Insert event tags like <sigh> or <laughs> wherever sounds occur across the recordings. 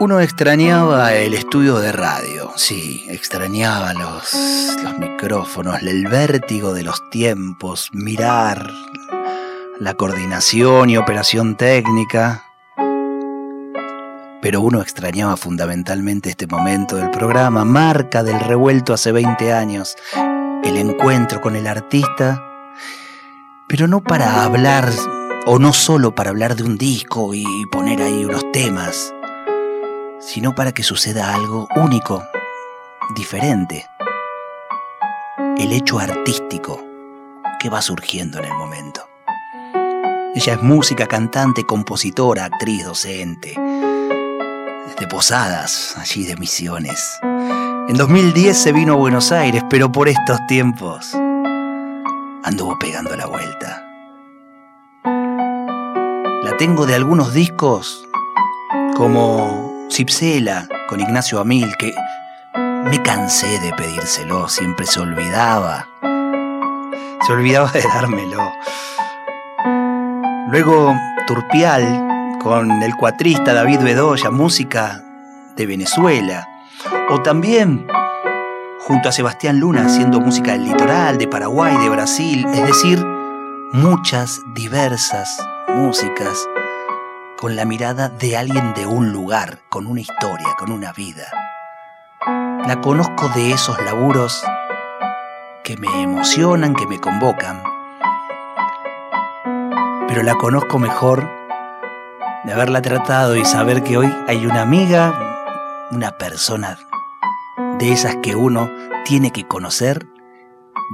Uno extrañaba el estudio de radio, sí, extrañaba los, los micrófonos, el vértigo de los tiempos, mirar la coordinación y operación técnica. Pero uno extrañaba fundamentalmente este momento del programa, marca del revuelto hace 20 años, el encuentro con el artista, pero no para hablar, o no solo para hablar de un disco y poner ahí unos temas, sino para que suceda algo único, diferente. El hecho artístico que va surgiendo en el momento. Ella es música, cantante, compositora, actriz, docente. De Posadas, allí de Misiones. En 2010 se vino a Buenos Aires, pero por estos tiempos anduvo pegando la vuelta. La tengo de algunos discos como Cipsela con Ignacio Amil, que me cansé de pedírselo, siempre se olvidaba. Se olvidaba de dármelo. Luego Turpial con el cuatrista David Bedoya, música de Venezuela. O también junto a Sebastián Luna haciendo música del litoral, de Paraguay, de Brasil, es decir, muchas diversas músicas con la mirada de alguien de un lugar, con una historia, con una vida. La conozco de esos laburos que me emocionan, que me convocan, pero la conozco mejor de haberla tratado y saber que hoy hay una amiga, una persona de esas que uno tiene que conocer,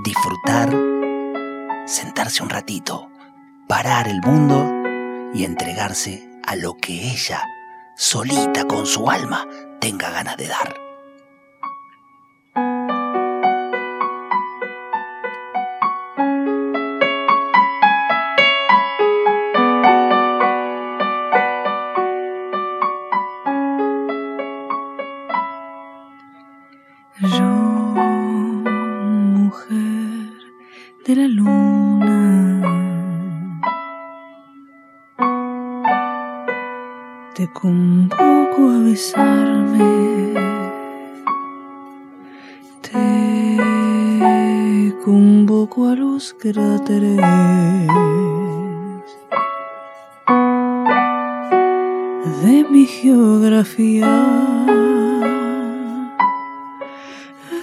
disfrutar, sentarse un ratito, parar el mundo y entregarse a lo que ella, solita con su alma, tenga ganas de dar. Te convoco a los cráteres. De mi geografía.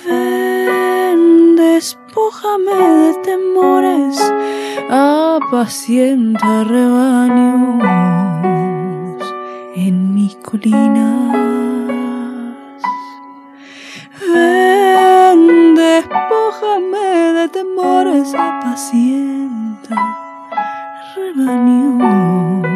Ven, despójame de temores, apacienta rebaños en mi colina. despójame de temores, apacienta rebaños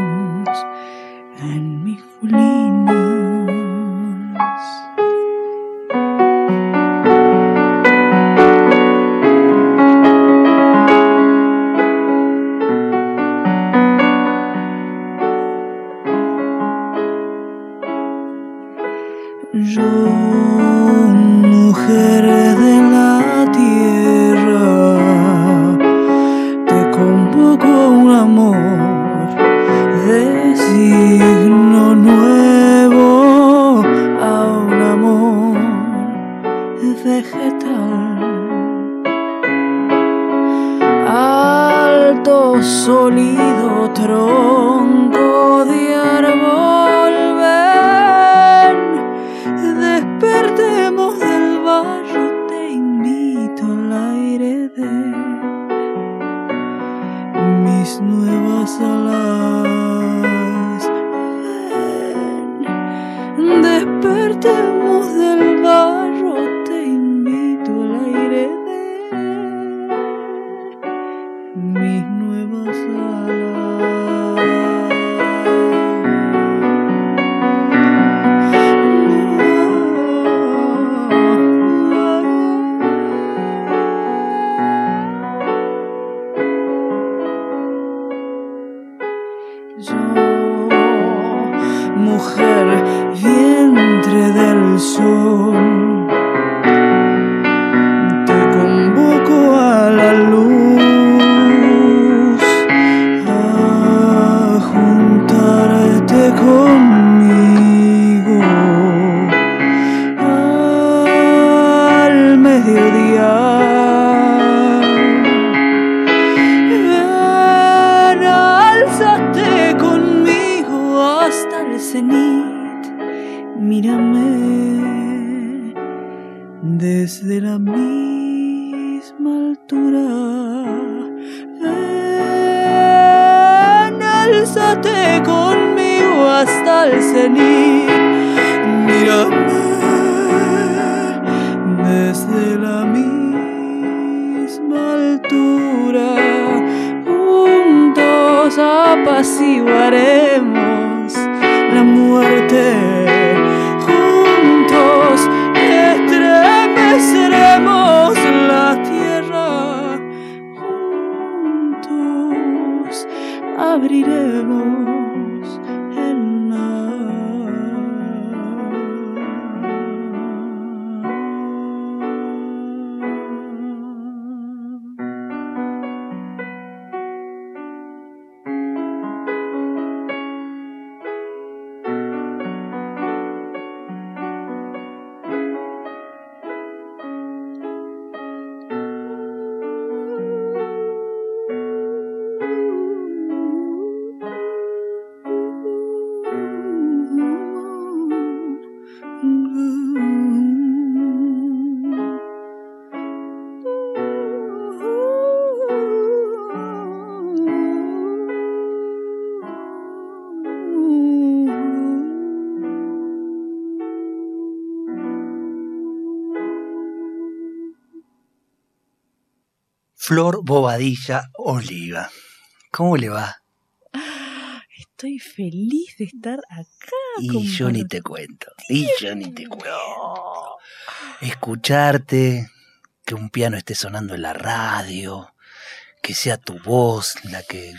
Flor Bobadilla Oliva. ¿Cómo le va? Estoy feliz de estar acá. Y yo ni te cuento. Y yo ni te cuento. Escucharte, que un piano esté sonando en la radio, que sea tu voz la que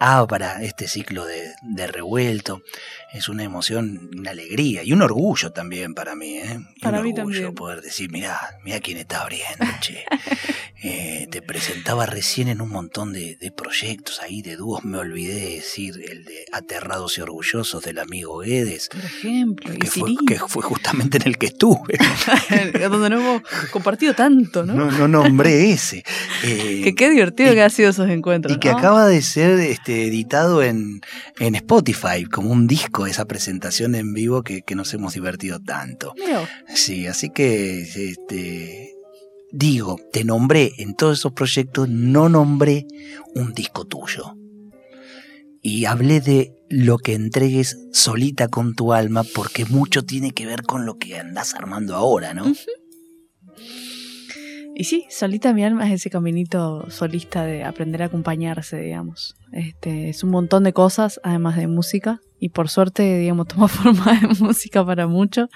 abra este ciclo de, de revuelto. Es una emoción, una alegría y un orgullo también para mí. ¿eh? Y Para un mí orgullo también. poder decir, mira, mira quién está abriendo, che. <laughs> Eh, te presentaba recién en un montón de, de proyectos ahí, de dúos, me olvidé de decir el de Aterrados y Orgullosos del amigo Guedes, Por ejemplo, que fue, Siri, que fue justamente en el que estuve. <laughs> donde no hemos compartido tanto, ¿no? No, no nombré ese. Eh, <laughs> Que qué divertido y- que ha sido esos encuentros. y que ¿no? acaba de ser este, editado en, en Spotify como un disco esa presentación en vivo que, que nos hemos divertido tanto. Sí, así que este, digo, te nombré en todos esos proyectos, no nombré un disco tuyo. Y hablé de lo que entregues solita con tu alma, porque mucho tiene que ver con lo que andás armando ahora, ¿no? Y sí, solita mi alma es ese caminito solista de aprender a acompañarse, digamos. Este, es un montón de cosas, además de música. Y por suerte, digamos, <laughs> toma forma de música para mucho.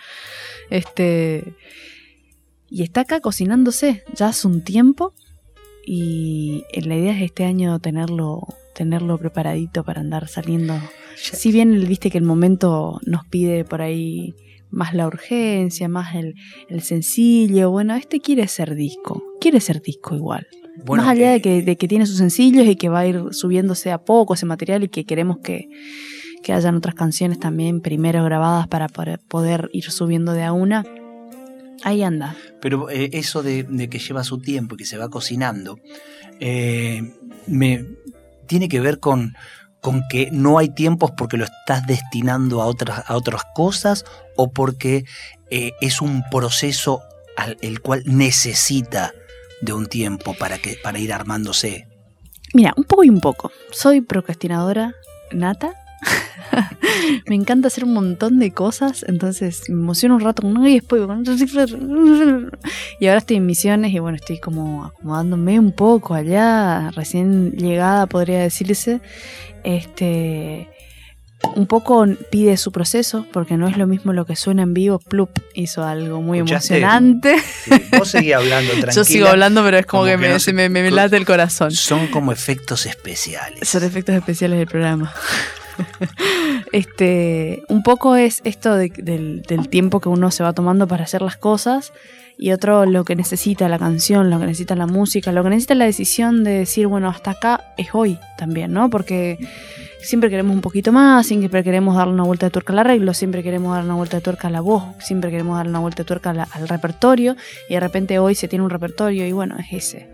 Este. Y está acá cocinándose ya hace un tiempo. Y la idea es este año tenerlo, tenerlo preparadito para andar saliendo. Si bien viste que el momento nos pide por ahí más la urgencia, más el, el sencillo. Bueno, este quiere ser disco, quiere ser disco igual. Bueno, más allá eh, de que, de que tiene sus sencillos y que va a ir subiéndose a poco ese material y que queremos que, que hayan otras canciones también primero grabadas para, para poder ir subiendo de a una. Ahí anda. Pero eh, eso de, de que lleva su tiempo y que se va cocinando, eh, me tiene que ver con, con que no hay tiempos porque lo estás destinando a otras, a otras cosas o porque eh, es un proceso al el cual necesita de un tiempo para, que, para ir armándose. Mira, un poco y un poco. Soy procrastinadora nata. <laughs> me encanta hacer un montón de cosas, entonces me emociono un rato con uno y después con otro y ahora estoy en misiones y bueno, estoy como acomodándome un poco allá, recién llegada podría decirse. Este un poco pide su proceso, porque no es lo mismo lo que suena en vivo. Plup hizo algo muy emocionante. vos seguís hablando <laughs> tranquila. Yo sigo hablando, pero es como, como que, que me, no se se- me, me late el corazón. Son como efectos especiales. Son efectos especiales del programa. <laughs> <laughs> este, un poco es esto de- del, tiempo que uno se va tomando para hacer las cosas y otro lo que necesita la canción, lo que necesita la música, lo que necesita la decisión de decir, bueno, hasta acá es hoy también, ¿no? Porque siempre queremos un poquito más, siempre queremos darle una vuelta de tuerca al arreglo, siempre queremos darle una vuelta de tuerca a la voz, siempre queremos darle una vuelta de tuerca al repertorio y de repente hoy se tiene un repertorio y bueno, es ese.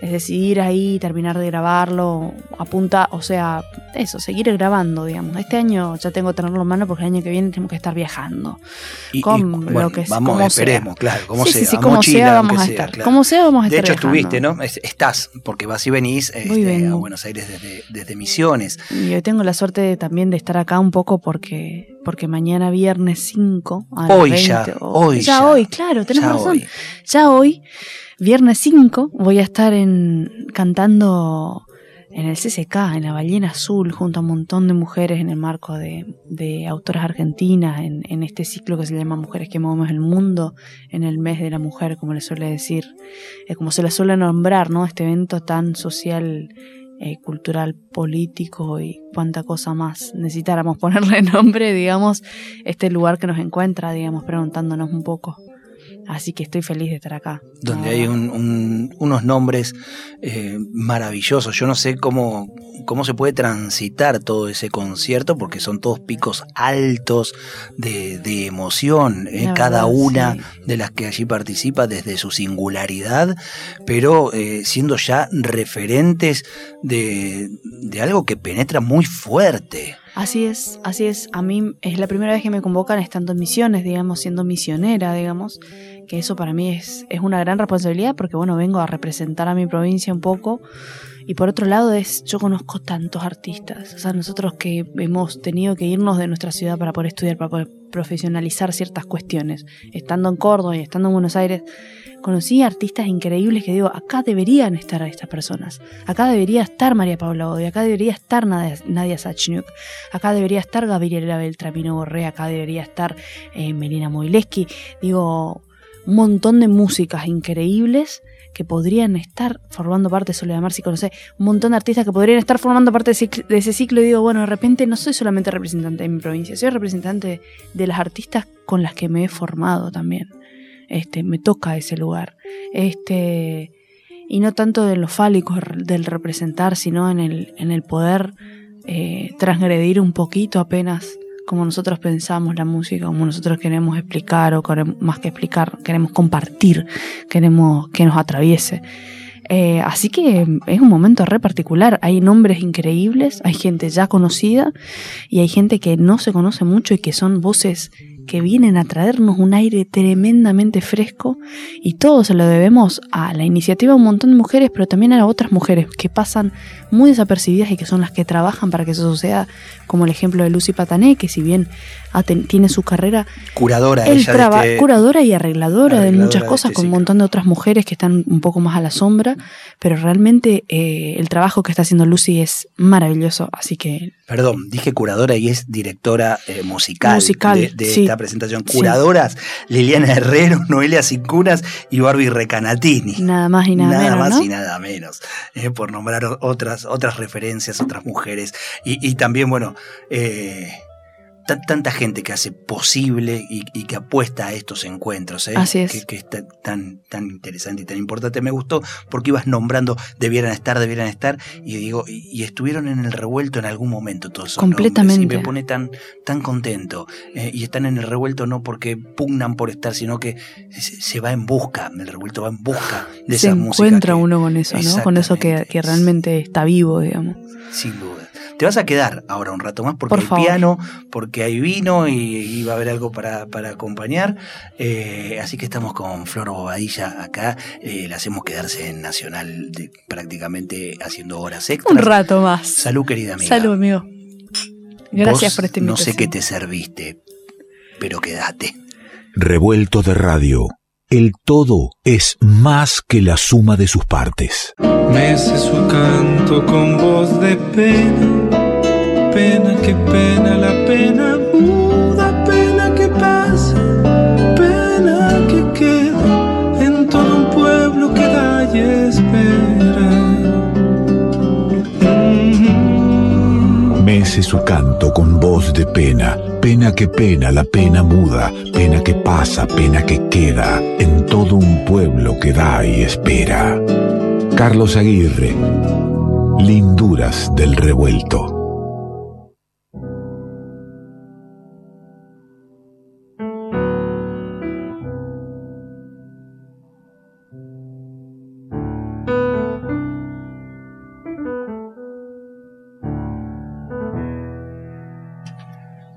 Es decidir ahí, terminar de grabarlo, apunta, o sea, eso, seguir grabando, digamos. Este año ya tengo que tenerlo en mano porque el año que viene tenemos que estar viajando. Y, y, con bueno, lo que vamos, como esperemos, sea. claro, como Sí, sea. sí, sí, a como mochila, sea vamos a sea, estar. claro. Como sea vamos a De estar hecho, estuviste. ¿no? Es- Estás, porque vas y venís este, a. Buenos Aires desde, desde Misiones. Y hoy tengo la suerte de- también de estar acá un poco porque porque mañana viernes 5 a las Hoy 20, ya, hoy ya ya. hoy, claro, tenés Ya razón. hoy. Ya hoy, viernes 5, voy a estar en cantando en el CCK, en la Ballena Azul, junto a un montón de mujeres en el marco de, de autoras argentinas, en, en este ciclo que se llama Mujeres que movemos el mundo, en el mes de la mujer, como le suele decir, eh, como se le suele nombrar, ¿no? Este evento tan social, eh, cultural, político y cuánta cosa más necesitáramos <laughs> ponerle nombre, digamos, este lugar que nos encuentra, digamos, preguntándonos un poco. Así que estoy feliz de estar acá. donde Ah, hay un- un- unos nombres eh, maravillosos. Yo no sé cómo, cómo se puede transitar todo ese concierto, porque son todos picos altos de, de emoción, eh, cada verdad, una sí. de las que allí participa desde su singularidad, pero eh, siendo ya referentes de, de algo que penetra muy fuerte. Así es, así es. A mí es la primera vez que me convocan estando en misiones, digamos, siendo misionera, digamos, que eso para mí es, es una gran responsabilidad porque, bueno, vengo a representar a mi provincia un poco. Y por otro lado es, yo conozco tantos artistas, o sea, nosotros que hemos tenido que irnos de nuestra ciudad para poder estudiar, para poder profesionalizar ciertas cuestiones, estando en Córdoba y estando en Buenos Aires, conocí artistas increíbles que digo, acá deberían estar estas personas, acá debería estar María Paula Odi, acá debería estar Nadia, Nadia Sachniuk, acá debería estar Gabriela Beltramino Borrea, acá debería estar eh, Melina Moileski, digo, un montón de músicas increíbles que podrían estar formando parte de Soledad Marci, conocer un montón de artistas que podrían estar formando parte de ese, ciclo- de ese ciclo y digo, bueno, de repente no soy solamente representante de mi provincia, soy representante de las artistas con las que me he formado también. Este, me toca ese lugar. Este, y no tanto de lo fálico del representar, sino en el, en el poder eh, transgredir un poquito apenas como nosotros pensamos la música, como nosotros queremos explicar o queremos, más que explicar, queremos compartir, queremos que nos atraviese. Eh, así que es un momento re particular. Hay nombres increíbles, hay gente ya conocida y hay gente que no se conoce mucho y que son voces que vienen a traernos un aire tremendamente fresco y todo se lo debemos a la iniciativa de un montón de mujeres, pero también a otras mujeres que pasan muy desapercibidas y que son las que trabajan para que eso suceda, como el ejemplo de Lucy Patané, que si bien tiene su carrera Curadora él ella traba- este- curadora y arregladora, de muchas cosas, con un montón de otras mujeres que están un poco más a la sombra, pero realmente eh, el trabajo que está haciendo Lucy es maravilloso, así que Perdón, dije curadora y es directora eh, musical, Musical, de, de sí. esta presentación. Sí. Curadoras, Liliana Herrero, <laughs> Noelia Cincunas y Barbie Recanatini. nada más y nada, menos, más ¿no? y nada menos, eh, por nombrar otras, otras referencias, otras mujeres. Y, y también, bueno, eh, tanta gente que hace posible y, y que apuesta a estos encuentros, eh, Así es. que, que tan, tan interesante y tan importante. Me gustó porque ibas nombrando, debieran estar, debieran estar, y digo, y, y estuvieron en el revuelto en algún momento todos esos nombres, Completamente. y me pone tan, tan contento. eh, y están en el revuelto no porque pugnan por estar, sino que se, se va en busca, el revuelto va en busca de Se esa música. encuentra que- uno con eso, ¿no? Con eso que realmente está vivo, digamos. Sin duda. Te vas a quedar ahora un rato más porque Por hay favor. piano, porque hay vino y, y va a haber algo para, para acompañar. Eh, así que estamos con Flor Bobadilla acá. Eh, la hacemos quedarse en Nacional de- prácticamente haciendo horas extras. Un rato más. Salud, querida amiga. Salud, amigo. Gracias Vos por esta No invitación. sé qué te serviste, pero quédate. Revuelto de radio. El todo es más que la suma de sus partes. Mece su canto con voz de pena, pena que pena, la pena muda, Su canto con voz de pena, pena que pena, la pena muda, pena que pasa, pena que queda en todo un pueblo que da y espera. Carlos Aguirre, Linduras del Revuelto.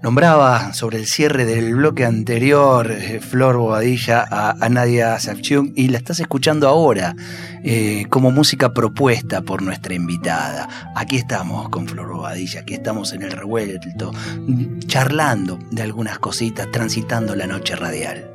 Nombraba sobre el cierre del bloque anterior, eh, Flor Bobadilla, a, Nadia Savchuk y la estás escuchando ahora eh, como música propuesta por nuestra invitada. Aquí estamos con Flor Bobadilla, aquí estamos en el revuelto, charlando de algunas cositas, transitando la noche radial.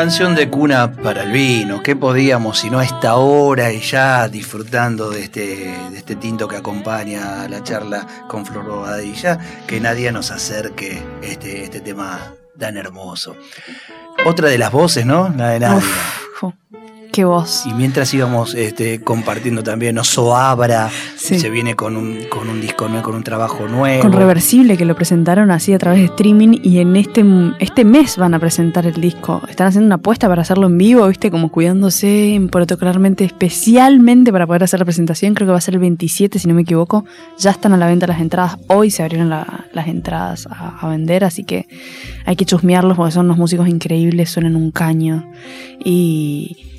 Canción de cuna para el vino, ¿qué podíamos sino a esta hora y ya disfrutando de este, de este tinto que acompaña la charla con Flor Bobadilla, que nadie nos acerque este, este tema tan hermoso. Otra de las voces, ¿no? La de Nadia. Qué voz. Y mientras íbamos este, compartiendo también Osoabra, se viene con un, con un disco nuevo, con un trabajo nuevo. Con Reversible, que lo presentaron así a través de streaming y en este, este mes van a presentar el disco. Están haciendo una apuesta para hacerlo en vivo, viste, como cuidándose protocolarmente, especialmente para poder hacer la presentación. Creo que va a ser el 27, si no me equivoco. Ya están a la venta las entradas. Hoy se abrieron las entradas a, a vender, así que hay que chusmearlos porque son unos músicos increíbles, suenan un caño. Y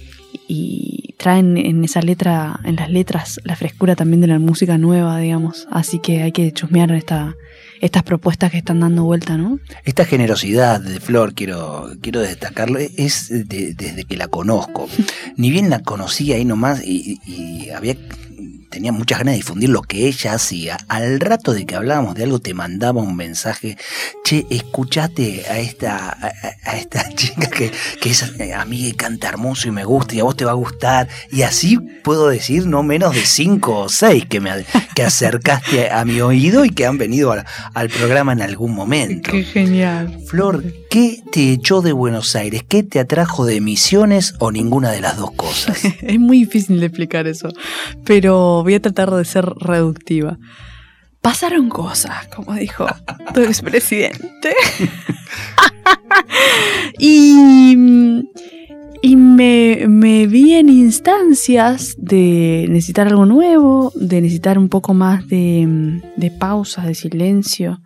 y traen en esa letra, en las letras, la frescura también de la música nueva, digamos. Así que hay que chusmear esta, estas propuestas que están dando vuelta, ¿no? Esta generosidad de Flor, quiero, quiero destacarlo, es desde que la conozco. <laughs> Ni bien la conocí ahí nomás y, y había tenía muchas ganas de difundir lo que ella hacía. Al rato de que hablábamos de algo, te mandaba un mensaje. Che, escuchate a esta, a, esta <laughs> chica que, que es amiga y canta hermoso y me gusta y a vos te va a gustar. Y así puedo decir no menos de cinco o seis que me que acercaste a mi oído y que han venido al, programa en algún momento. Qué genial. Flor, ¿qué te echó de Buenos Aires? ¿Qué te atrajo de Misiones o ninguna de las dos cosas? <laughs> es muy difícil de explicar eso. Pero voy a tratar de ser reductiva. Pasaron cosas, como dijo tu <laughs> expresidente. <laughs> y y me, me, vi en instancias de necesitar algo nuevo, de necesitar un poco más de, de pausas, de silencio,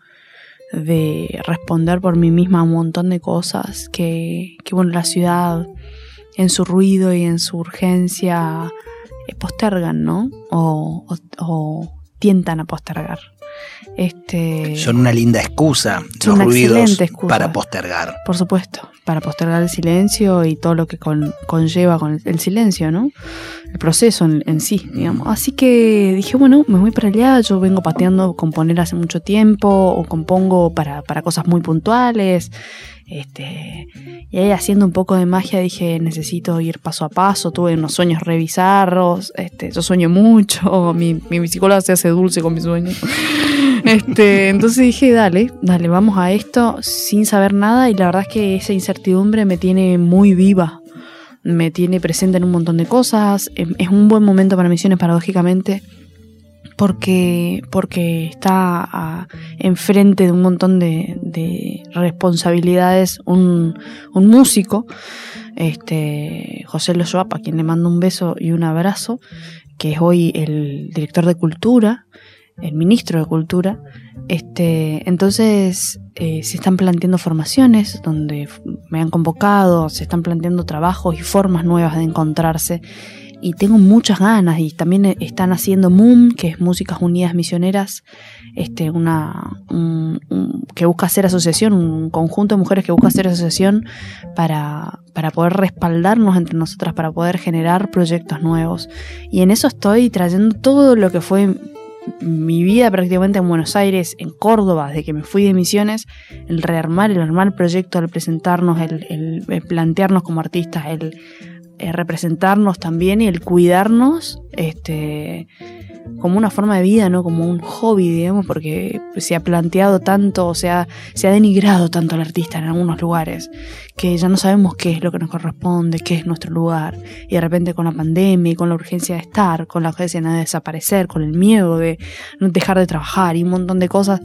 de responder por mí misma a un montón de cosas que, que bueno, la ciudad en su ruido y en su urgencia eh, postergan, ¿no? O, o, tientan a postergar. Este, Son una linda excusa, los ruidos para postergar. Por supuesto, para postergar el silencio y todo lo que conlleva con el, silencio, ¿no? El proceso en, sí, digamos. Así que dije, bueno, me voy para allá, yo vengo pateando componer hace mucho tiempo, o compongo para, para cosas muy puntuales. Este, y ahí haciendo un poco de magia dije, necesito ir paso a paso, tuve unos sueños revisarros, este, yo sueño mucho, <laughs> mi, mi psicóloga se hace dulce con mis sueños. <laughs> Este, entonces dije, dale, dale, vamos a esto sin saber nada y la verdad es que esa incertidumbre me tiene muy viva, me tiene presente en un montón de cosas, em, es un buen momento para misiones paradójicamente porque, porque está enfrente de un montón de, responsabilidades un, músico, este, José Loyoap, a quien le mando un beso y un abrazo, que es hoy el director de cultura, el ministro de Cultura. Este, entonces eh, se están planteando formaciones donde me han convocado, se están planteando trabajos y formas nuevas de encontrarse y tengo muchas ganas y también están haciendo MUM, que es Músicas Unidas Misioneras, este, una, que busca hacer asociación, un conjunto de mujeres que busca hacer asociación para, para poder respaldarnos entre nosotras, para poder generar proyectos nuevos. Y en eso estoy trayendo todo lo que fue mi vida prácticamente en Buenos Aires, en Córdoba, desde que me fui de misiones, el rearmar, el armar el proyecto, el presentarnos, el, el plantearnos como artistas, el eh, representarnos también y el cuidarnos este, como una forma de vida, ¿no? Como un hobby, digamos, porque se ha planteado tanto, o sea, se ha denigrado tanto al artista en algunos lugares, que ya no sabemos qué es lo que nos corresponde, qué es nuestro lugar. Y de repente con la pandemia y con la urgencia de estar, con la urgencia de desaparecer, con el miedo de dejar de trabajar y un montón de cosas,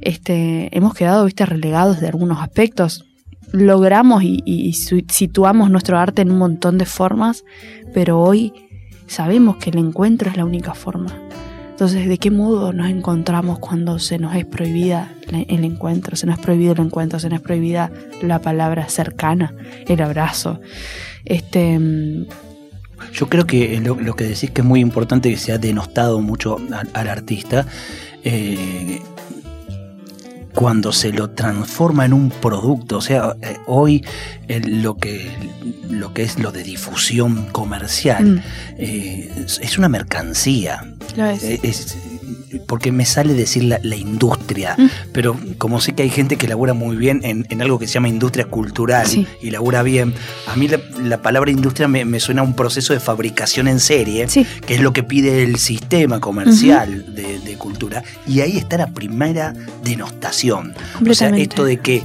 este, hemos quedado, viste, relegados de algunos aspectos logramos y, situamos nuestro arte en un montón de formas, pero hoy sabemos que el encuentro es la única forma. Entonces, ¿de qué modo nos encontramos cuando se nos es prohibida el encuentro? Se nos es prohibido el encuentro, se nos es prohibida la palabra cercana, el abrazo. Este. Yo creo que lo, que decís que es muy importante que se ha denostado mucho al, artista. Eh, cuando se lo transforma en un producto. O sea, eh, hoy lo, que, lo que es lo de difusión comercial mm. eh, es una mercancía. es porque me sale decir la, industria, mm. pero como sé que hay gente que labura muy bien en, algo que se llama industria cultural y labura bien, a mí la, palabra industria me, suena a un proceso de fabricación en serie, que es lo que pide el sistema comercial de, cultura, y ahí está la primera denostación. O sea, esto de que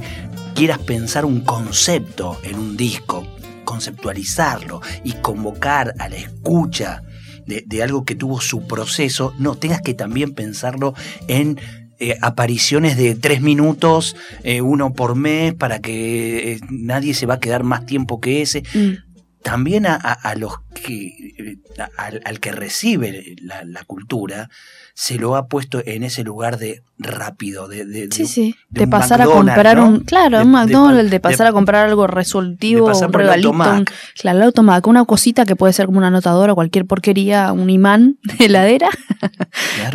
quieras pensar un concepto en un disco, conceptualizarlo y convocar a la escucha de, algo que tuvo su proceso, no, tengas que también pensarlo en eh, apariciones de tres minutos, eh, uno por mes, para que eh, nadie se va a quedar más tiempo que ese. Mm. También a, los que, al, que recibe la cultura, se lo ha puesto en ese lugar de rápido, de, de, sí, sí. de, pasar a comprar un, claro, un McDonald's, de, pasar a comprar algo resolutivo, un regalito, un, claro, el automac, una cosita que puede ser como una anotadora, cualquier porquería, un imán de heladera,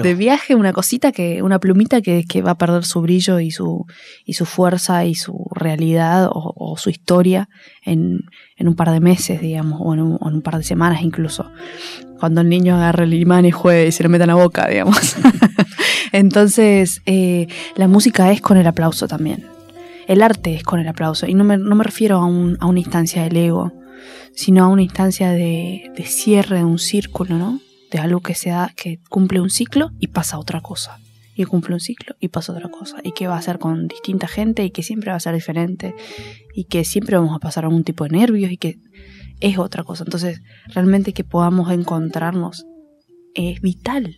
de viaje, una cosita que, una plumita que, que, va a perder su brillo y su, y su fuerza y su realidad o, su historia en, en, un par de meses, digamos, o en un, en un par de semanas incluso cuando el niño agarra el imán y juegue y se lo meta en la boca, digamos. <laughs> Entonces, eh, la música es con el aplauso también. El arte es con el aplauso. Y no me, no me refiero a, un, a, una instancia del ego, sino a una instancia de, de, cierre de un círculo, ¿no? De algo que se da, que cumple un ciclo y pasa otra cosa. Y cumple un ciclo y pasa otra cosa. Y que va a ser con distinta gente y que siempre va a ser diferente. Y que siempre vamos a pasar algún tipo de nervios y que es otra cosa. Entonces, realmente que podamos encontrarnos es vital,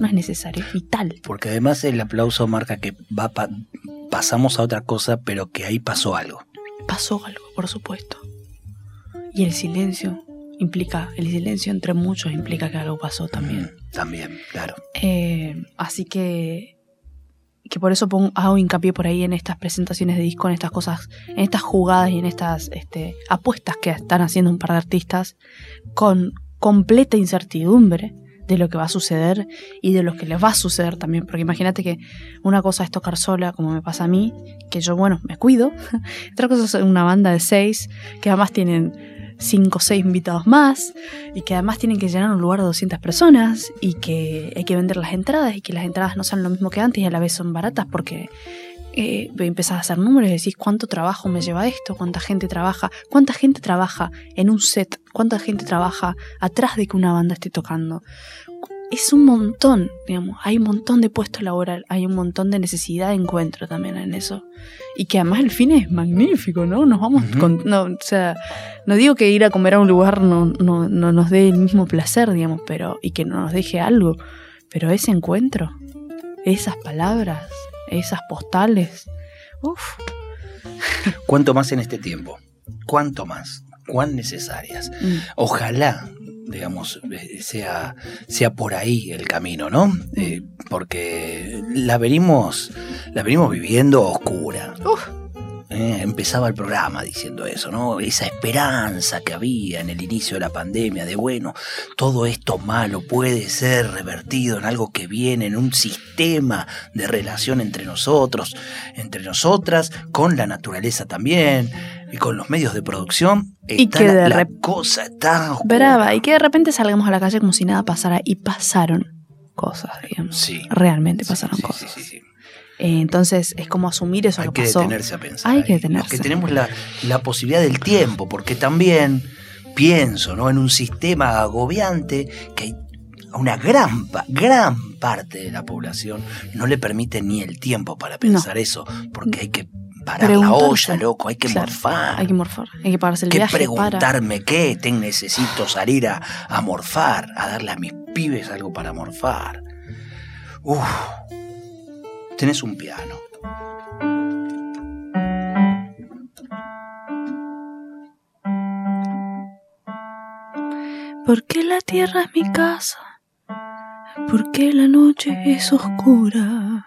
no es necesario, es vital. Porque además el aplauso marca que va pasamos a otra cosa, pero que ahí pasó algo. Pasó algo, por supuesto. Y el silencio implica, el silencio entre muchos implica que algo pasó también. también, claro. Eh, así que que por eso pongo, hago hincapié por ahí en estas presentaciones de disco, en estas cosas, en estas jugadas y en estas este, apuestas que están haciendo un par de artistas con completa incertidumbre de lo que va a suceder y de lo que les va a suceder también, porque imagínate que una cosa es tocar sola, como me pasa a mí, que yo, bueno, me cuido, <laughs> otra cosa es una banda de seis, que además tienen cinco o seis invitados más y que además tienen que llenar un lugar de 200 personas y que hay que vender las entradas y que las entradas no son lo mismo que antes y a la vez son baratas porque eh, empezás a hacer números y decís cuánto trabajo me lleva esto, cuánta gente trabaja, cuánta gente trabaja en un set, cuánta gente trabaja atrás de que una banda esté tocando, es un montón, digamos, hay un montón de puestos laboral, hay un montón de necesidad de encuentro también en eso. Y que además el fin es magnífico, ¿no? Nos vamos con, no, o sea, no digo que ir a comer a un lugar no, no, no nos dé el mismo placer, digamos, pero, y que no nos deje algo, pero ese encuentro, esas palabras, esas postales, uff. ¿Cuánto más en este tiempo? ¿Cuánto más? ¿Cuán necesarias? Mm. Ojalá digamos, eh, sea, sea por ahí el camino, ¿no? Eh, porque la venimos, la venimos viviendo oscura. Eh, empezaba el programa diciendo eso, ¿no? Esa esperanza que había en el inicio de la pandemia de, bueno, todo esto malo puede ser revertido en algo que viene, en un sistema de relación entre nosotros, entre nosotras, con la naturaleza también, y con los medios de producción. Y que la, de la cosa está oscura. Brava, y que de repente salgamos a la calle como si nada pasara, y pasaron cosas, digamos. Sí. Realmente pasaron Sí, sí, cosas. sí, sí. Eh, entonces es como asumir eso Hay que que pasó. detenerse a pensar. Hay que detenerse. Los que tenemos la, la posibilidad del tiempo, porque también pienso ¿no? en un sistema agobiante que hay a una gran, gran parte de la población no le permite ni el tiempo para pensar eso, porque hay que parar la olla, loco, hay que Claro, morfar. Hay que morfar, hay que pagarse el que viaje para... preguntarme qué, te necesito salir a, a morfar, a darle a mis pibes algo para morfar. Uf, tenés un piano. Porque la tierra es mi casa, porque la noche es oscura,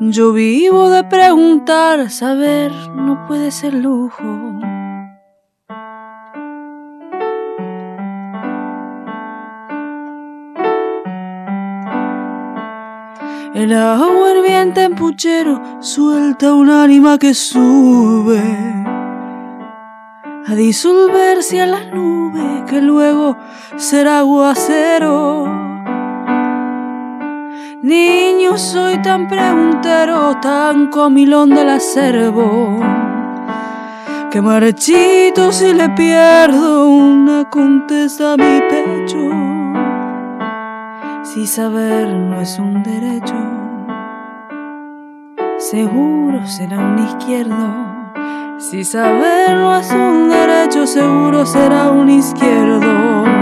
Yo vivo de preguntar, saber no puede ser lujo. El agua hirviente en puchero suelta un ánima que sube a disolverse a la nube que luego será aguacero. Niño, soy tan preguntero, tan comilón del acervo, que marchito si le pierdo una contesta a mi pecho. Si saber no es un derecho, seguro será un izquierdo. Si saber no es un derecho, seguro será un izquierdo.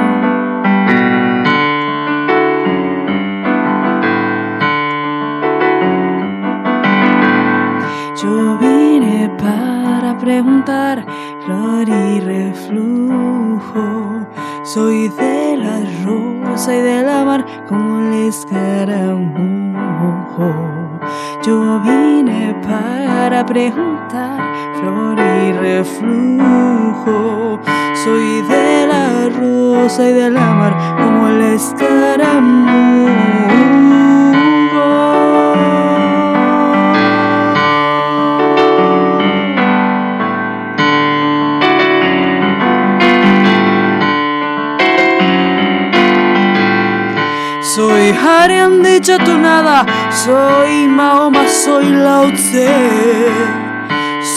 Preguntar, flor y reflujo. Soy de la rosa y de la mar como el escaramujo. Yo vine para preguntar, flor y reflujo. Soy de la rosa y de la mar como el escaramujo. Soy Hariam de Chatonada, soy Mahoma, soy Lao Tse.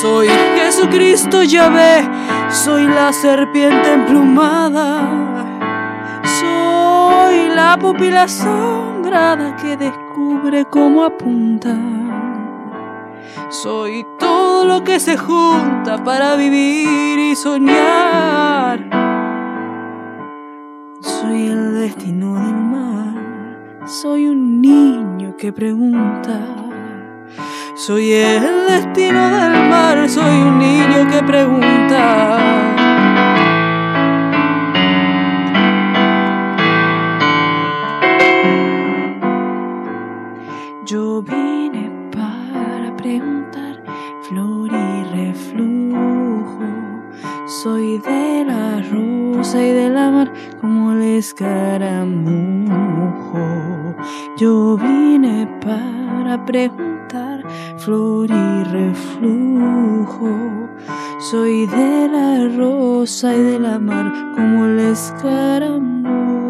Soy Jesucristo Yahvé, soy la serpiente emplumada. Soy la pupila asombrada que descubre cómo apunta. Soy todo lo que se junta para vivir y soñar. Soy el destino del mar, soy un niño que pregunta. Soy el destino del mar, soy un niño que pregunta. Yo vine para preguntar, flor y reflujo. Soy de la rosa y de la mar como el escaramujo. Yo vine para preguntar, flor y reflujo. Soy de la rosa y de la mar como el escaramujo.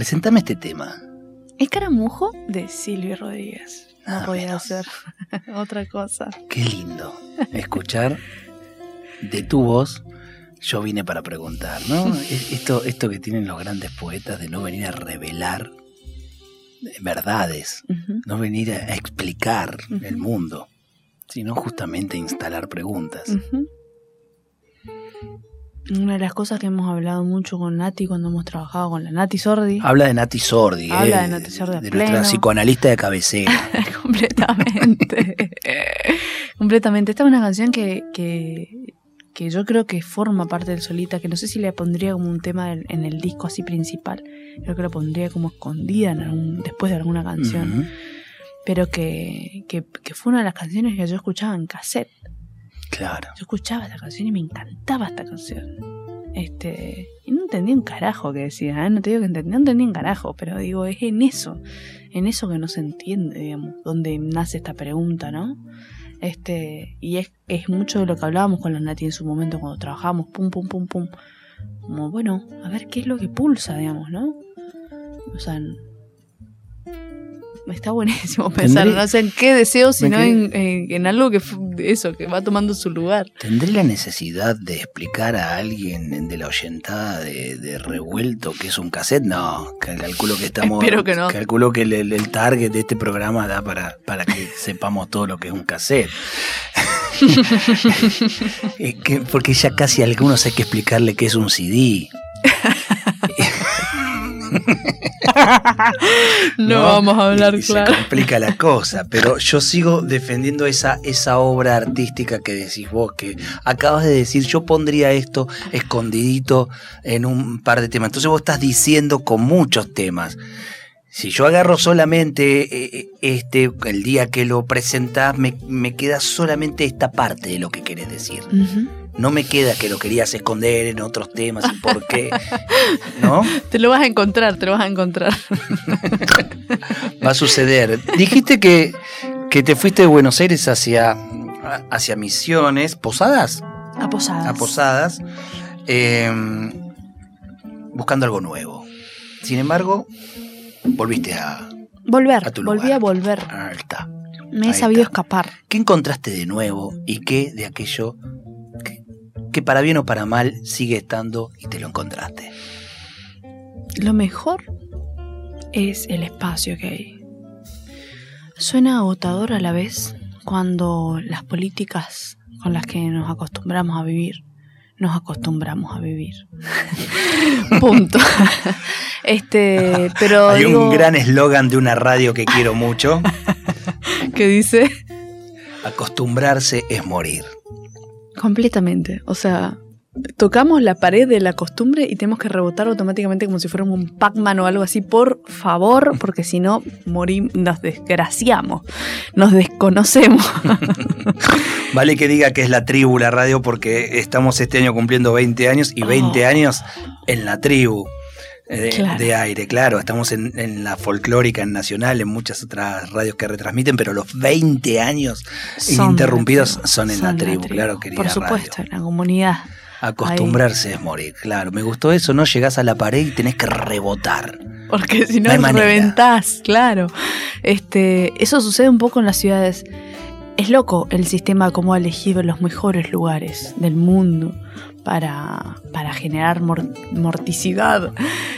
Presentame este tema. El caramujo de Silvio Rodríguez. No Nada podía menos. ser otra cosa. Qué lindo escuchar de tu voz. Yo vine para preguntar, ¿no? <laughs> Es- Esto, esto que tienen los grandes poetas de no venir a revelar verdades, no venir a explicar el mundo, sino justamente a instalar preguntas. Ujú. Una de las cosas que hemos hablado mucho con Nati cuando hemos trabajado con la Nati Sordi. Habla de Nati Sordi, Habla ¿eh? de Nati Sordi a de nuestra psicoanalista de cabecera. <laughs> completamente. <laughs> completamente. Esta es una canción que, que, que yo creo que forma parte del Solita, que no sé si la pondría como un tema en, en el disco así principal. Creo que la pondría como escondida en algún- después de alguna canción. Pero que, que, que fue una de las canciones que yo escuchaba en cassette. Claro. Yo escuchaba esta canción y me encantaba esta canción. Este, y no entendía un carajo que decía, ¿eh? no te digo que entendía, no entendía un carajo, pero digo, es en eso, en eso que no se entiende, digamos, donde nace esta pregunta, ¿no? Este, y es, es mucho de lo que hablábamos con la Nati en su momento cuando trabajábamos, pum, pum, pum, pum. Como, bueno, a ver qué es lo que pulsa, digamos, ¿no? O sea, está buenísimo <laughs> pensar, no sé en qué deseo, sino en, en- en algo que eso, que va tomando su lugar. ¿Tendré la necesidad de explicar a alguien de la oyentada de, de revuelto que es un cassette? No, calculo que estamos. Espero que no. Calculo que el, el- el target de este programa da para, para que <laughs> sepamos todo lo que es un cassette. <laughs> Porque ya casi a algunos hay que explicarle que es un CD. <laughs> No, vamos a hablar, Y claro. Se complica la cosa, pero yo sigo defendiendo esa, esa obra artística que decís vos, que acabas de decir, yo pondría esto escondidito en un par de temas. Entonces vos estás diciendo con muchos temas. Si yo agarro solamente eh, este, el día que lo presentás, me, me queda solamente esta parte de lo que querés decir. No me queda que lo querías esconder en otros temas y por qué. ¿No? Te lo vas a encontrar, te lo vas a encontrar. <laughs> va a suceder. Dijiste que, que te fuiste de Buenos Aires hacia, hacia Misiones, Posadas, A posadas. a Posadas, eh, buscando algo nuevo. Sin embargo, volviste a... Volver, a tu volví lugar. a volver. Ahí está. Me he Ahí sabido está. escapar. ¿Qué encontraste de nuevo y qué de aquello que, para bien o para mal sigue estando y te lo encontraste? Lo mejor es el espacio que hay. Suena agotador a la vez cuando las políticas con las que nos acostumbramos a vivir, nos acostumbramos a vivir. <laughs> Punto. este, pero Hay digo, un gran eslogan de una radio que quiero mucho. <laughs> que dice Acostumbrarse es morir. Completamente, o sea, tocamos la pared de la costumbre y tenemos que rebotar automáticamente como si fuéramos un Pac-Man o algo así, por favor, porque si no morimos, nos desgraciamos, nos desconocemos. <laughs> Vale que diga que es la tribu la radio porque estamos este año cumpliendo 20 años y 20 Oh. años en la tribu de, Claro. de aire, claro. Estamos en, en la folclórica, en Nacional, en muchas otras radios que retransmiten, pero los 20 años Son ininterrumpidos la tribu, son en la tribu, claro, querida Por supuesto, radio. en la comunidad. Acostumbrarse es morir, claro. Me gustó eso, ¿no? Llegás a la pared y tenés que rebotar. Porque si no, No reventás, claro. Este, eso sucede un poco en las ciudades. Es loco el sistema como ha elegido los mejores lugares del mundo para, para generar mor- morticidad.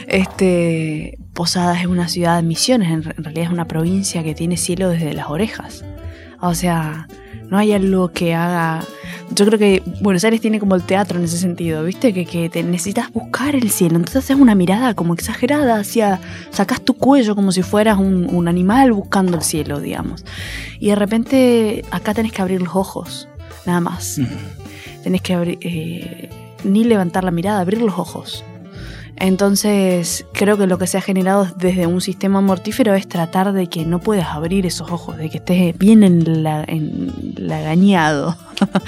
Este, Posadas es una ciudad de misiones, en, re- en realidad es una provincia que tiene cielo desde las orejas. O sea, no hay algo que haga... Yo creo que Buenos Aires tiene como el teatro en ese sentido, ¿viste? Que, que te necesitas buscar el cielo. Entonces haces una mirada como exagerada hacia... Sacás tu cuello como si fueras un, un animal buscando el cielo, digamos. Y de repente acá tenés que abrir los ojos, nada más. Tenés que abrir... eh, ni levantar la mirada, abrir los ojos. Entonces, creo que lo que se ha generado desde un sistema mortífero es tratar de que no puedas abrir esos ojos, de que estés bien en la, enlagañado,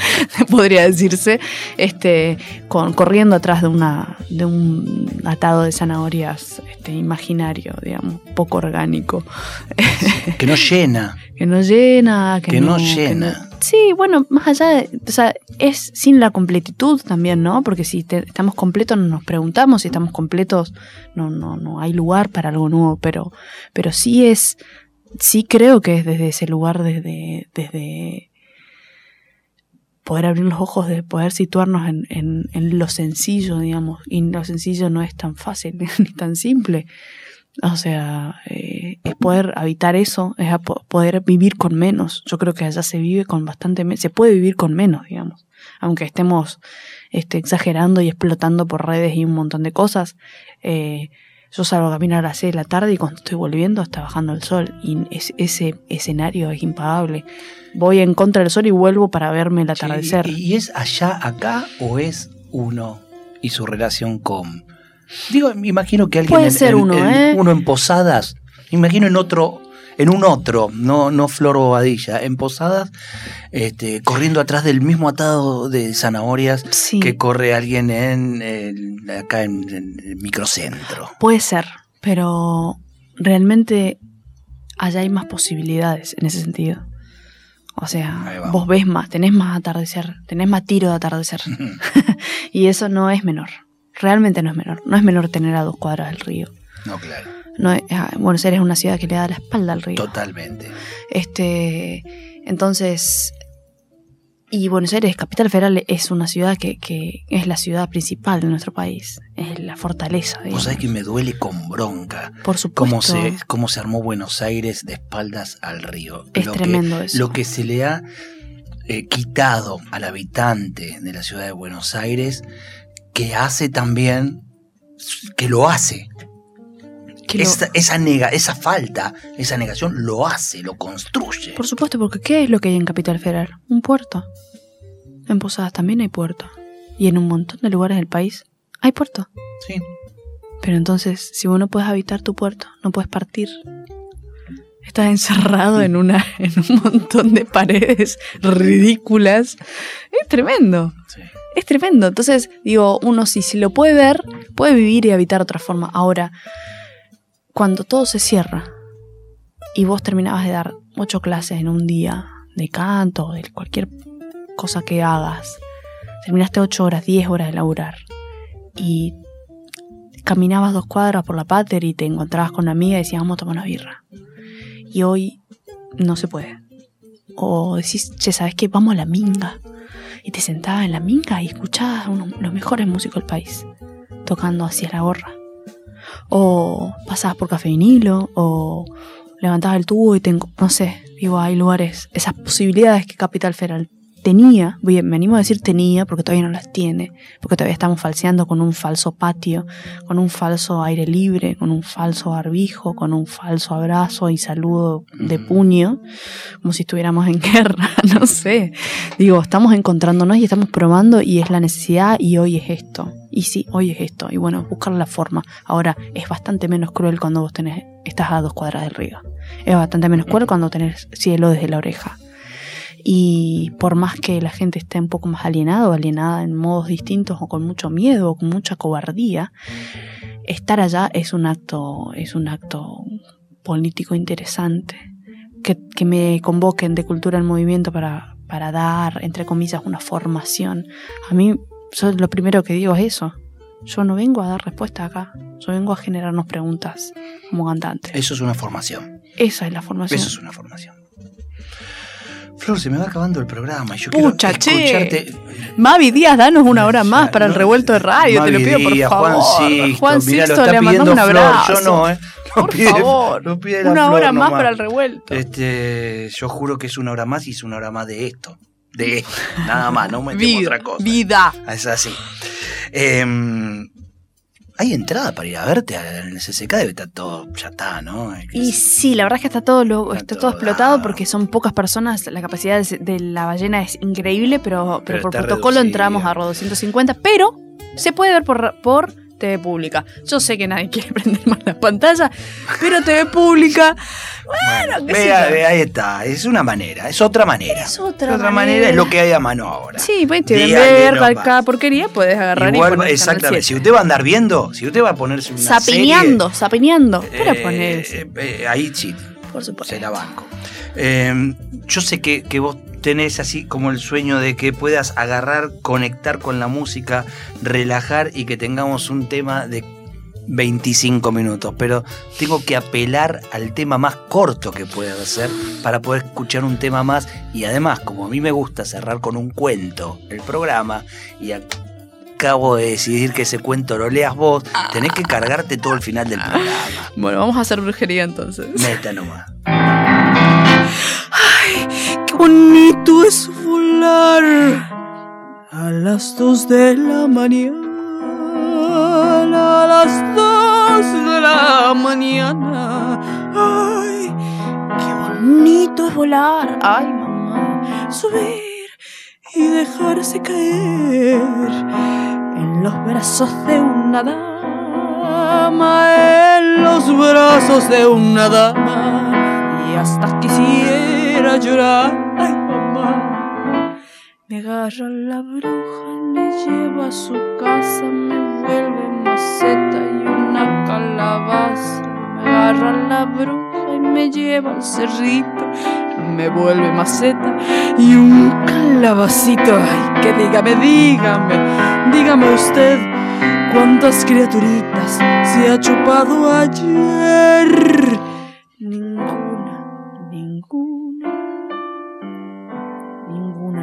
<laughs> podría decirse, este, con, corriendo atrás de, una, de un atado de zanahorias este, imaginario, digamos, poco orgánico, Que no llena. <laughs> que no llena, que, Que no que llena. Sí, bueno, más allá de, o sea, es sin la completitud también, ¿no? Porque si te- estamos completos nos preguntamos, si estamos completos no, no, no hay lugar para algo nuevo, pero, pero sí es, sí creo que es desde ese lugar, desde, desde poder abrir los ojos, de poder situarnos en, en, en lo sencillo, digamos, y lo sencillo no es tan fácil <laughs> ni tan simple. O sea, eh, es poder habitar eso, es poder vivir con menos. Yo creo que allá se vive con bastante menos, se puede vivir con menos, digamos. Aunque estemos este, exagerando y explotando por redes y un montón de cosas. eh, yo salgo a caminar a las 6 de la tarde y cuando estoy volviendo está bajando el sol. Y es- ese escenario es impagable. Voy en contra del sol y vuelvo para verme el atardecer. ¿Y es allá, acá o es uno y su relación con... Digo, me imagino que alguien Puede en, ser en- uno, en- ¿eh? uno en Posadas, imagino en otro, en un otro, no, no Flor Bobadilla, en Posadas, este, corriendo atrás del mismo atado de zanahorias sí. que corre alguien en acá en, en el microcentro. Puede ser, pero realmente allá hay más posibilidades en ese sentido. O sea, vos ves más, tenés más atardecer, tenés más tiro de atardecer. <laughs> y eso no es menor. Realmente no es menor. No es menor tener a dos cuadras del río. No, claro, No Buenos Aires es una ciudad que le da la espalda al río. totalmente. Este, entonces, y Buenos Aires, capital federal, es una ciudad que, que es la ciudad principal de nuestro país. Es la fortaleza. Vos digamos. sabés que me duele con bronca Por supuesto. cómo se, cómo se armó Buenos Aires de espaldas al río. Es Lo que- tremendo eso. lo que se le ha eh, quitado al habitante de la ciudad de Buenos Aires, que hace también, que lo hace. Que lo- esa, esa nega, esa falta, esa negación lo hace, lo construye. Por supuesto, porque ¿qué es lo que hay en Capital Federal? Un puerto. En Posadas también hay puerto. Y en un montón de lugares del país hay puerto. Sí. Pero entonces, si vos no puedes habitar tu puerto, no puedes partir. Estás encerrado en una, en un montón de paredes <laughs> ridículas. Es tremendo. sí. Es tremendo. Entonces, digo, uno si, si lo puede ver, puede vivir y habitar de otra forma. Ahora, cuando todo se cierra y vos terminabas de dar ocho clases en un día de canto de cualquier cosa que hagas, terminaste ocho horas, diez horas de laburar y caminabas dos cuadras por la pater y te encontrabas con una amiga y decías, vamos a tomar una birra. Y hoy no se puede. O decís, che, ¿sabes qué? Vamos a la minga y te sentabas en la minga y escuchabas uno- los mejores músicos del país tocando hacia la gorra. O pasabas por Café Vinilo, o levantabas el tubo y te, no sé, digo, hay lugares, esas posibilidades que Capital Federal tenía, voy a- me animo a decir tenía porque todavía no las tiene, porque todavía estamos falseando con un falso patio, con un falso aire libre, con un falso barbijo, con un falso abrazo y saludo de puño, como si estuviéramos en <laughs> guerra, no sé. Digo, estamos encontrándonos y estamos probando y es la necesidad y hoy es esto. Y sí, hoy es esto. Y bueno, buscar la forma. Ahora, es bastante menos cruel cuando vos tenés, estás a dos cuadras del río. Es bastante menos cruel cuando tenés cielo desde la oreja. Y por más que la gente esté un poco más alienada o alienada en modos distintos o con mucho miedo o con mucha cobardía, estar allá es un acto, es un acto político interesante. Que, que me convoquen de cultura en movimiento para, para dar, entre comillas, una formación. A mí, yo lo primero que digo es eso. Yo no vengo a dar respuestas acá. Yo vengo a generarnos preguntas como cantante. Eso es una formación. Esa es la formación. Eso es una formación. Flor, se me va acabando el programa. y Yo Pucha, quiero che. escucharte. Mavi Díaz, danos una hora más para el no, revuelto de radio, te lo pido por Díaz, favor. Juan Sixto, Juan le mandamos un pidiendo Flor, abrazo. Yo no, ¿eh? Por pide- favor, lo pide la una Flor hora más para el revuelto. Este, yo juro que es una hora más y es una hora más de esto. De esto. Nada más, no <laughs> metemos vida, otra cosa. vida. Es así. Em, hay entrada para ir a verte el CCK, debe estar todo, ya está, ¿no? Y sí, la verdad es que está todo lo, Está está todo todo explotado porque son pocas personas. La capacidad de, la ballena es increíble, pero, pero, Pero por protocolo reducida. entramos a Rodo 150. Pero se puede ver por, por TV pública. Yo sé que nadie <laughs> quiere prender más las pantallas, pero TV pública. Bueno, qué sé Vea, yo. vea, ahí está, es una manera, es otra manera. Es otra manera. manera. es lo que hay a mano ahora. Sí, pues te ven ver nomás. cada porquería, puedes agarrar Igual, y poner exactamente, si usted va a andar viendo, si usted va a ponerse una sapiñando. serie, Para eh, ponerse. eh, eh, ahí sí, Por supuesto. se la banco. Eh, yo sé que, que vos tenés así como el sueño de que puedas agarrar, conectar con la música, relajar y que tengamos un tema de 25 minutos, pero tengo que apelar al tema más corto que pueda hacer para poder escuchar un tema más y además, como a mí me gusta cerrar con un cuento el programa y acabo de decidir que ese cuento lo leas vos, tenés que cargarte todo el final del programa. Bueno, vamos a hacer brujería entonces. Meta nomás. ¡Ay! ¡Qué bonito es volar! A las dos de la mañana a las dos de la mañana. Ay, qué bonito es volar. Ay, mamá, subir y dejarse caer en los brazos de una dama, en los brazos de una dama. Y hasta quisiera llorar. Ay, mamá, me agarra la bruja, me lleva a su casa, me vuelve maceta y una calabaza. Me agarra la bruja y me lleva al cerrito. Me vuelve maceta y un calabacito. Ay, que dígame, dígame, dígame usted cuántas criaturitas se ha chupado ayer.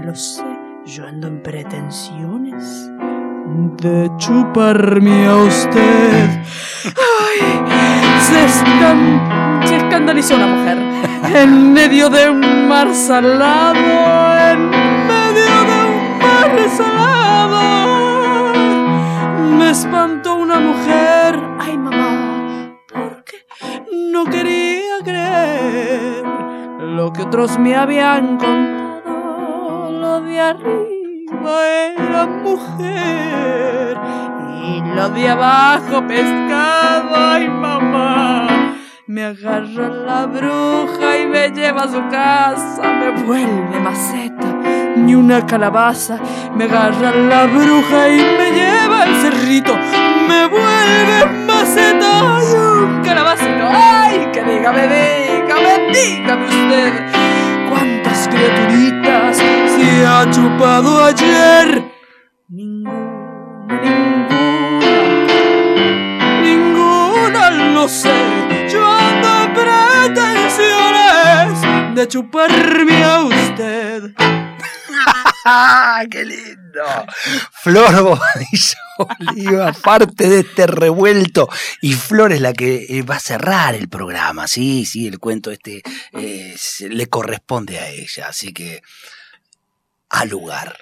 Lo sé. Yo ando en pretensiones de chuparme a usted. Ay, se, escan- se escandalizó la mujer en medio de un mar salado, en medio de un mar salado. Me espantó una mujer, ay mamá, porque no quería creer lo que otros me habían contado, de arriba era mujer y lo de abajo pescado, ay mamá. Me agarra la bruja y me lleva a su casa, me vuelve maceta, ni una calabaza. Me agarra la bruja y me lleva al cerrito, me vuelve maceta y un calabacito. ¡Ay! Que dígame, dígame, dígame usted, ¿cuántas criaturitas ha chupado ayer? Ninguna, ninguna, ninguna lo sé. Yo ando en pretensiones de chuparme a usted. ¡Ah, <laughs> qué lindo! Flor Bobadilla Oliva, de este revuelto. Y Flor es la que eh, va a cerrar el programa. Sí, sí, el cuento este eh, le corresponde a ella. Así que, al lugar.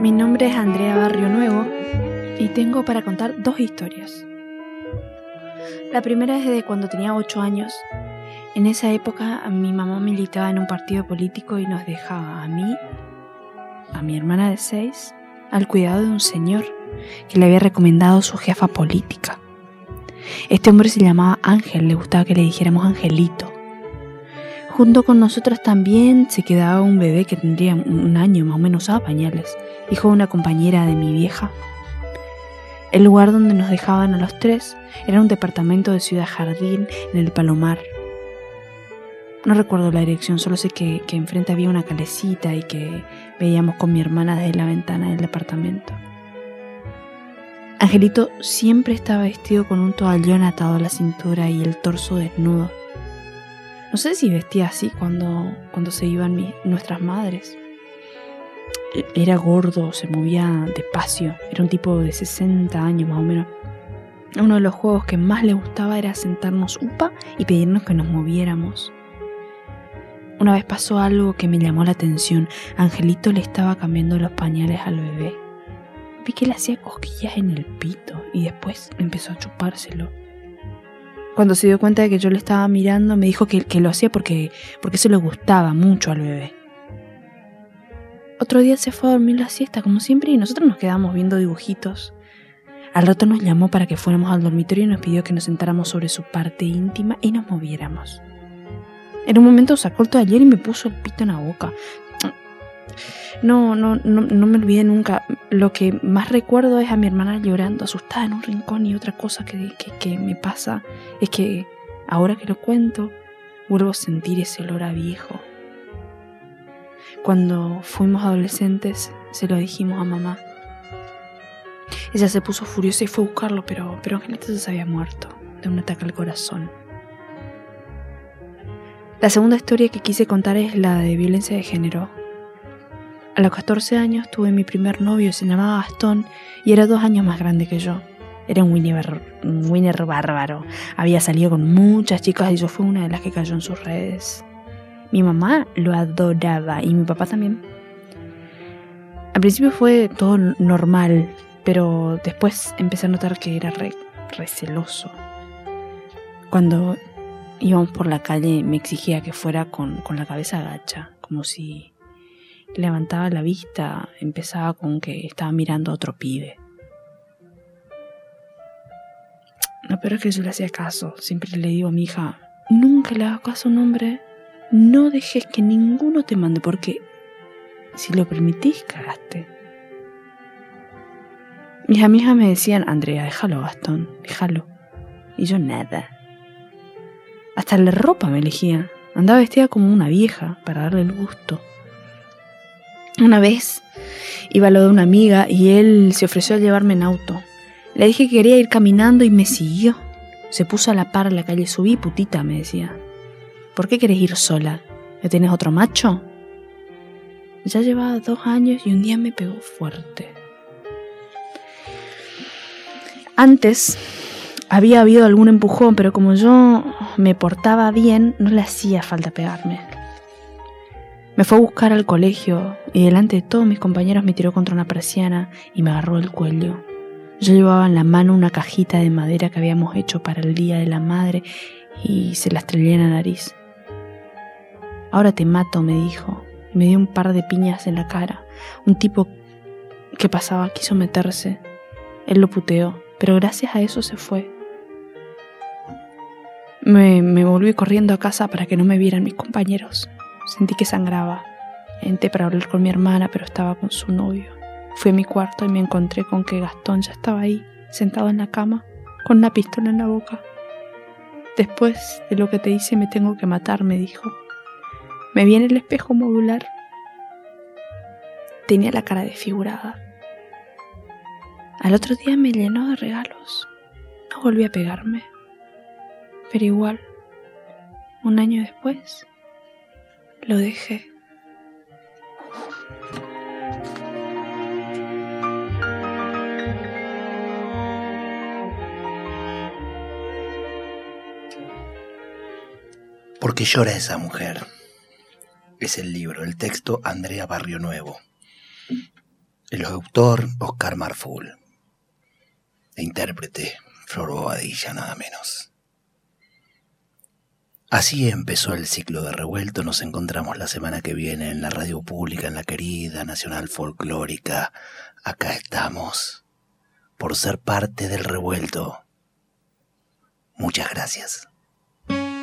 Mi nombre es Andrea Barrio Nuevo y tengo para contar dos historias. La primera es de cuando tenía 8 años. En esa época mi mamá militaba en un partido político y nos dejaba a mí, a mi hermana de 6, al cuidado de un señor que le había recomendado su jefa política. Este hombre se llamaba Ángel, le gustaba que le dijéramos Angelito. Junto con nosotros también se quedaba un bebé que tendría un año más o menos, usaba pañales, hijo de una compañera de mi vieja. El lugar donde nos dejaban a los tres era un departamento de Ciudad Jardín en el Palomar. No recuerdo la dirección, solo sé que, que enfrente había una calecita y que veíamos con mi hermana desde la ventana del departamento. Angelito siempre estaba vestido con un toallón atado a la cintura y el torso desnudo. No sé si vestía así cuando, cuando se iban nuestras madres. Era gordo, se movía despacio, era un tipo de 60 años más o menos. Uno de los juegos que más le gustaba era sentarnos upa y pedirnos que nos moviéramos. Una vez pasó algo que me llamó la atención. Angelito le estaba cambiando los pañales al bebé. Vi que le hacía cosquillas en el pito y después empezó a chupárselo. Cuando se dio cuenta de que yo le estaba mirando, me dijo que, que lo hacía porque, porque se le gustaba mucho al bebé. Otro día se fue a dormir la siesta, como siempre, y nosotros nos quedamos viendo dibujitos. Al rato nos llamó para que fuéramos al dormitorio y nos pidió que nos sentáramos sobre su parte íntima y nos moviéramos. En un momento sacó el taller y me puso el pito en la boca. No, no, no, no me olvidé nunca. Lo que más recuerdo es a mi hermana llorando, asustada en un rincón y otra cosa que, que, que me pasa es que ahora que lo cuento, vuelvo a sentir ese olor a viejo. Cuando fuimos adolescentes, se lo dijimos a mamá. Ella se puso furiosa y fue a buscarlo, pero, pero Angelita se había muerto de un ataque al corazón. La segunda historia que quise contar es la de violencia de género. A los 14 años tuve mi primer novio, se llamaba Gastón y era dos años más grande que yo. Era un winner, un winner bárbaro. Había salido con muchas chicas y yo fui una de las que cayó en sus redes. Mi mamá lo adoraba y mi papá también. Al principio fue todo normal, pero después empecé a notar que era re. Cuando íbamos por la calle me exigía que fuera con, con la cabeza agacha, como si levantaba la vista, empezaba con que estaba mirando a otro pibe. No, pero es que yo le hacía caso. Siempre le digo a mi hija, nunca le hagas caso a un hombre no dejes que ninguno te mande porque si lo permitís, cagaste. Mis amigas me decían, Andrea, déjalo, Gastón, déjalo. Y yo nada. Hasta la ropa me elegía. Andaba vestida como una vieja para darle el gusto. Una vez iba a lo de una amiga y él se ofreció a llevarme en auto. Le dije que quería ir caminando y me siguió. Se puso a la par en la calle, subí, putita, me decía. ¿Por qué querés ir sola? ¿Ya tienes otro macho? Ya llevaba dos años y un día me pegó fuerte. Antes había habido algún empujón, pero como yo me portaba bien, no le hacía falta pegarme. Me fue a buscar al colegio y delante de todos mis compañeros me tiró contra una persiana y me agarró el cuello. Yo llevaba en la mano una cajita de madera que habíamos hecho para el Día de la Madre y se la estrellé en la nariz. Ahora te mato, me dijo, me dio un par de piñas en la cara. Un tipo que pasaba quiso meterse. Él lo puteó, pero gracias a eso se fue. Me, me volví corriendo a casa para que no me vieran mis compañeros. Sentí que sangraba. Entré para hablar con mi hermana, pero estaba con su novio. Fui a mi cuarto y me encontré con que Gastón ya estaba ahí, sentado en la cama, con una pistola en la boca. Después de lo que te hice me tengo que matar, me dijo. Me vi en el espejo modular. Tenía la cara desfigurada. Al otro día me llenó de regalos. No volví a pegarme. Pero igual, un año después, lo dejé. Porque llora esa mujer es el libro, el texto Andrea Barrio Nuevo, el autor Oscar Marful, e intérprete Flor Bobadilla, nada menos. Así empezó el ciclo de revuelto. Nos encontramos la semana que viene en la radio pública, en la querida Nacional Folclórica. Acá estamos por ser parte del revuelto. Muchas gracias.